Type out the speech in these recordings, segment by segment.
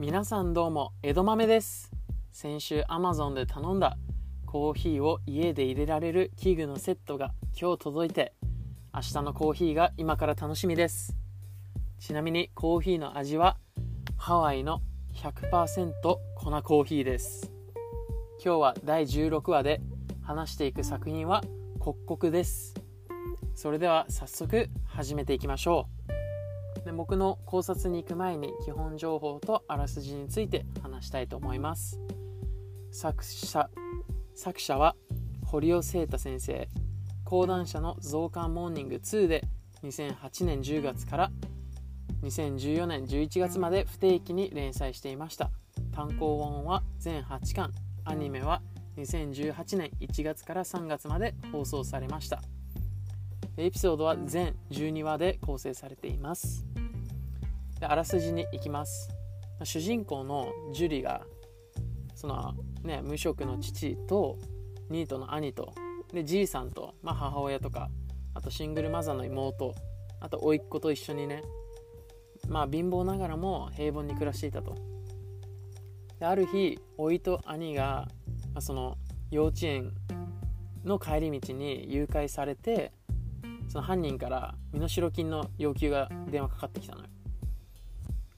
皆さんどうも江戸豆です。先週 Amazon で頼んだコーヒーを家で入れられる器具のセットが今日届いて明日のコーヒーが今から楽しみです。ちなみにコーヒーの味はハワイの100%粉コーヒーです。今日は第16話で話していく作品は刻々です。それでは早速始めていきましょう。で僕の考察に行く前に基本情報とあらすじについて話したいと思います。作者作者は堀尾聖太先生。講談社の増刊モーニング2で2008年10月から2014年11月まで不定期に連載していました。単行本は全8巻。アニメは2018年1月から3月まで放送されました。エピソードは全12話で構成されています。であらすじに行きます。主人公のジュリがそのね無職の父とニートの兄とでじいさんと、まあ、母親とかあとシングルマザーの妹あと甥っ子と一緒にねまあ貧乏ながらも平凡に暮らしていたと。である日甥と兄が、まあ、その幼稚園の帰り道に誘拐されてその犯人から身代金の要求が電話かかってきたのよ。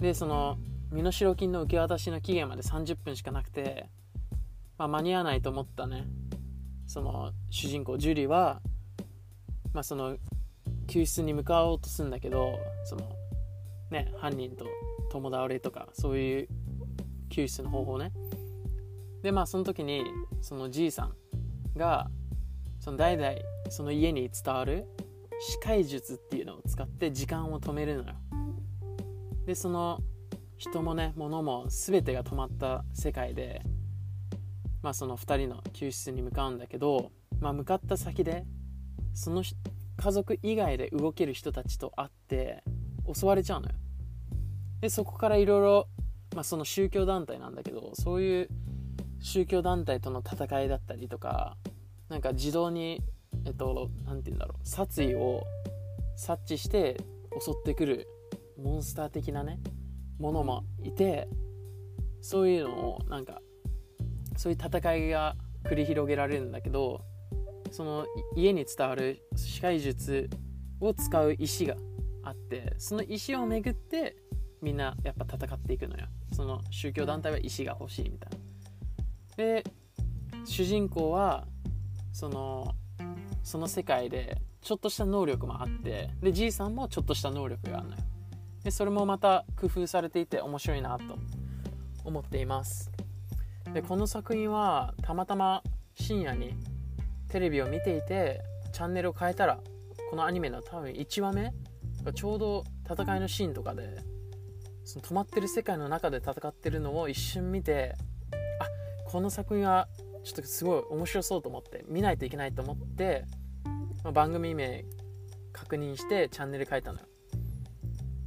でその身代金の受け渡しの期限まで30分しかなくて、まあ、間に合わないと思ったね。その主人公ジュリは、まあ、その救出に向かおうとするんだけどそのね犯人と共倒れとかそういう救出の方法ね。でまあその時にそのじいさんがその代々その家に伝わる視界術っていうのを使って時間を止めるのよ。でその人もね物も全てが止まった世界でまあその2人の救出に向かうんだけど、まあ、向かった先でその家族以外で動ける人たちと会って襲われちゃうのよ。でそこからいろいろまあ、その宗教団体なんだけどそういう宗教団体との戦いだったりとかなんか自動にえっと何て言うんだろう殺意を察知して襲ってくるモンスター的なねものもいてそういうのをなんかそういう戦いが繰り広げられるんだけどその家に伝わる視界術を使う石があってその石をめぐってみんなやっぱ戦っていくのよ。その宗教団体は石が欲しいみたいな。で主人公はそのその世界でちょっとした能力もあってでじいさんもちょっとした能力があるのよ。でそれもまた工夫されていて面白いなと思っています。でこの作品はたまたま深夜にテレビを見ていてチャンネルを変えたらこのアニメの多分1話目がちょうど戦いのシーンとかでその止まってる世界の中で戦ってるのを一瞬見てあこの作品はちょっとすごい面白そうと思って見ないといけないと思って、ま、番組名確認してチャンネル変えたのよ。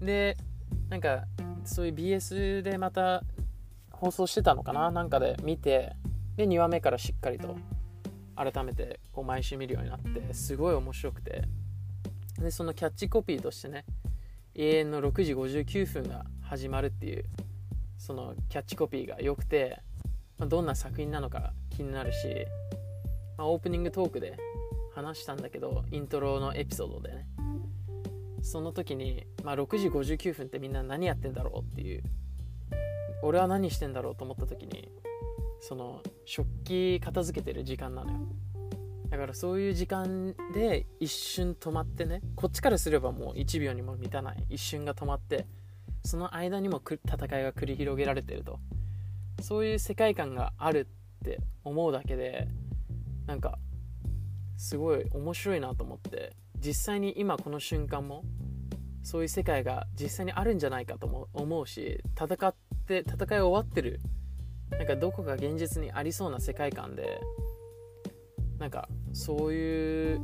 でなんかそういう BS でまた放送してたのかな？なんかで見てで2話目からしっかりと改めてこう毎週見るようになってすごい面白くて。でそのキャッチコピーとしてね永遠の6時59分が始まるっていうそのキャッチコピーが良くて、まあ、どんな作品なのか気になるし、まあ、オープニングトークで話したんだけどイントロのエピソードでね。その時に、まあ、6時59分ってみんな何やってんだろうっていう。俺は何してんだろうと思った時にその食器片付けてる時間なのよ。だからそういう時間で一瞬止まってねこっちからすればもう1秒にも満たない。一瞬が止まってその間にも戦いが繰り広げられてると。そういう世界観があるって思うだけでなんかすごい面白いなと思って。実際に今この瞬間もそういう世界が実際にあるんじゃないかとも思うし戦って戦い終わってるなんかどこか現実にありそうな世界観でなんかそういう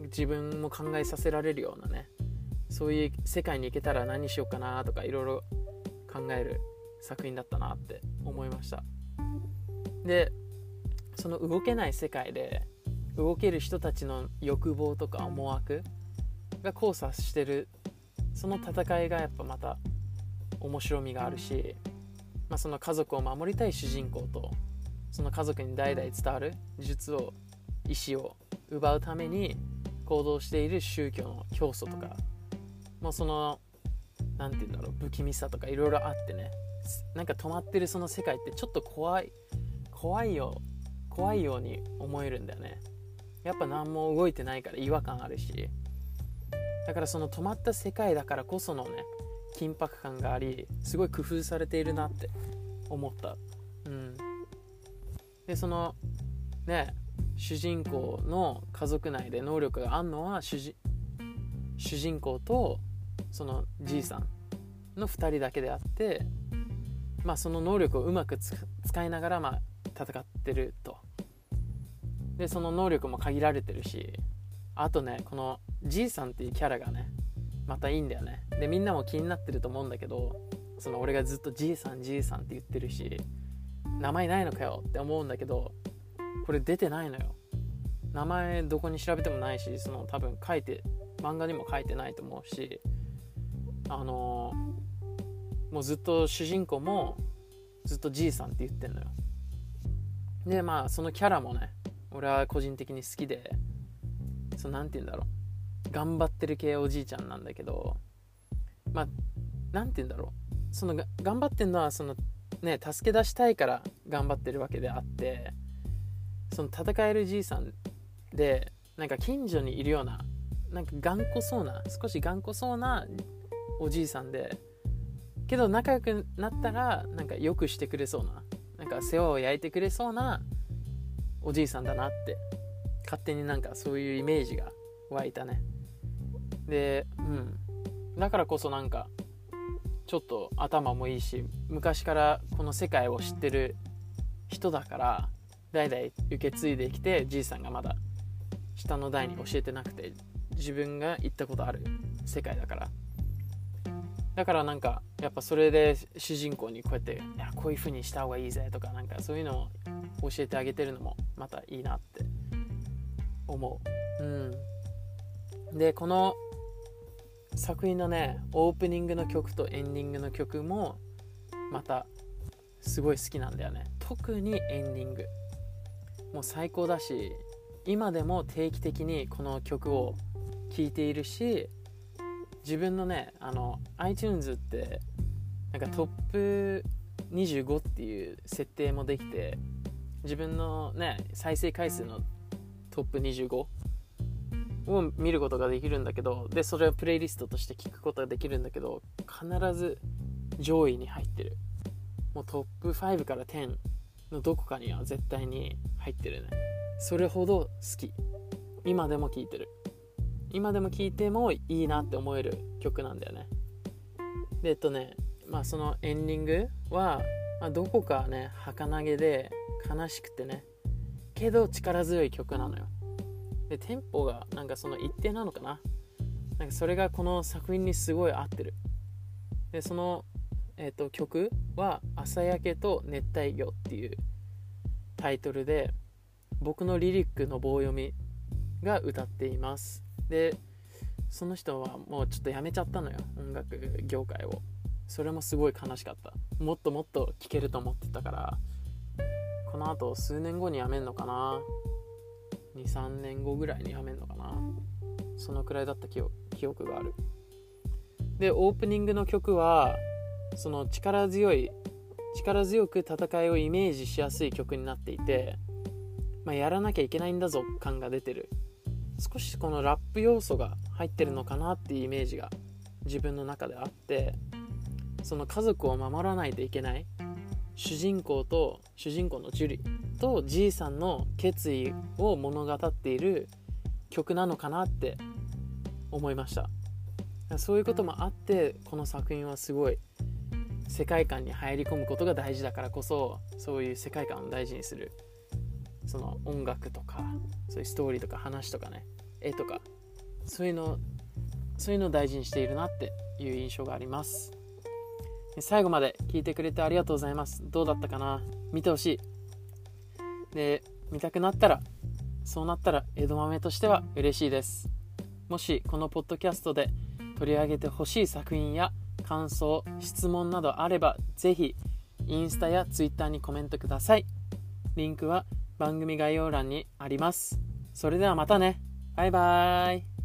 自分も考えさせられるようなねそういう世界に行けたら何しようかなとかいろいろ考える作品だったなって思いました。でその動けない世界で動ける人たちの欲望とか思惑が交差してる。その戦いがやっぱまた面白みがあるし、まあ、その家族を守りたい主人公とその家族に代々伝わる術を意思を奪うために行動している宗教の教祖とかもうその何て言うんだろう不気味さとかいろいろあってね。なんか止まってるその世界ってちょっと怖い怖いよ怖いように思えるんだよね。やっぱ何も動いてないから違和感あるし。だからその止まった世界だからこそのね緊迫感がありすごい工夫されているなって思った。うん。でそのね主人公の家族内で能力があるのは主人公とそのじいさんの2人だけであってまあその能力をうまく使いながらまあ戦ってると。でその能力も限られてるしあとねこのじいさんっていうキャラがねまたいいんだよね。でみんなも気になってると思うんだけどその俺がずっとじいさんじいさんって言ってるし名前ないのかよって思うんだけどこれ出てないのよ。名前どこに調べてもないしその多分書いて漫画にも書いてないと思うしあのー、もうずっと主人公もずっとじいさんって言ってんのよ。でまあそのキャラもね俺は個人的に好きでその何て言うんだろう。頑張ってる系おじいちゃんなんだけどまあ何て言うんだろう。その頑張ってんのはそのね助け出したいから頑張ってるわけであってその戦えるじいさんでなんか近所にいるようななんか頑固そうな少し頑固そうなおじいさんでけど仲良くなったらなんかよくしてくれそうななんか世話を焼いてくれそうなおじいさんだなって勝手になんかそういうイメージが湧いたね。でうん。だからこそなんかちょっと頭もいいし昔からこの世界を知ってる人だから代々受け継いできてじいさんがまだ下の代に教えてなくて自分が行ったことある世界だから。だからなんかやっぱそれで主人公にこうやっていやこういう風にした方がいいぜとかなんかそういうのを教えてあげてるのもまたいいなって思う。うん。でこの作品のねオープニングの曲とエンディングの曲もまたすごい好きなんだよね。特にエンディング。もう最高だし今でも定期的にこの曲を聴いているし自分のねあの iTunes ってなんかトップ25っていう設定もできて自分のね再生回数のトップ25を見ることができるんだけどでそれをプレイリストとして聞くことができるんだけど必ず上位に入ってる。もうトップ5から10のどこかには絶対に入ってるね。それほど好き。今でも聴いてる。今でも聴いてもいいなって思える曲なんだよね。でえっとねまあそのエンディングは、まあ、どこかね儚げで悲しくてね。けど力強い曲なのよ。でテンポがなんかその一定なのかな。なんかそれがこの作品にすごい合ってる。でその、えーと、曲は「朝焼けと熱帯魚」っていうタイトルで僕のリリックの棒読みが歌っています。でその人はもうちょっとやめちゃったのよ。音楽業界を。それもすごい悲しかった。もっともっと聴けると思ってたからこのあと数年後に辞めんのかな？23年後ぐらいに辞めんのかな？そのくらいだった記憶がある。でオープニングの曲はその力強い力強く戦いをイメージしやすい曲になっていて、まあ、やらなきゃいけないんだぞ感が出てる。少しこのラップ要素が入ってるのかなっていうイメージが自分の中であってその家族を守らないといけない。主人公と主人公のジュリとじいさんの決意を物語っている曲なのかなって思いました。そういうこともあってこの作品はすごい世界観に入り込むことが大事だからこそそういう世界観を大事にする。その音楽とかそういうストーリーとか話とかね絵とかそういうのそういうのを大事にしているなっていう印象があります。最後まで聞いてくれてありがとうございます。どうだったかな？見てほしい。で見たくなったらそうなったら江戸豆としては嬉しいです。もしこのポッドキャストで取り上げてほしい作品や感想質問などあればぜひインスタやツイッターにコメントください。リンクは番組概要欄にあります。それではまたね。バイバーイ。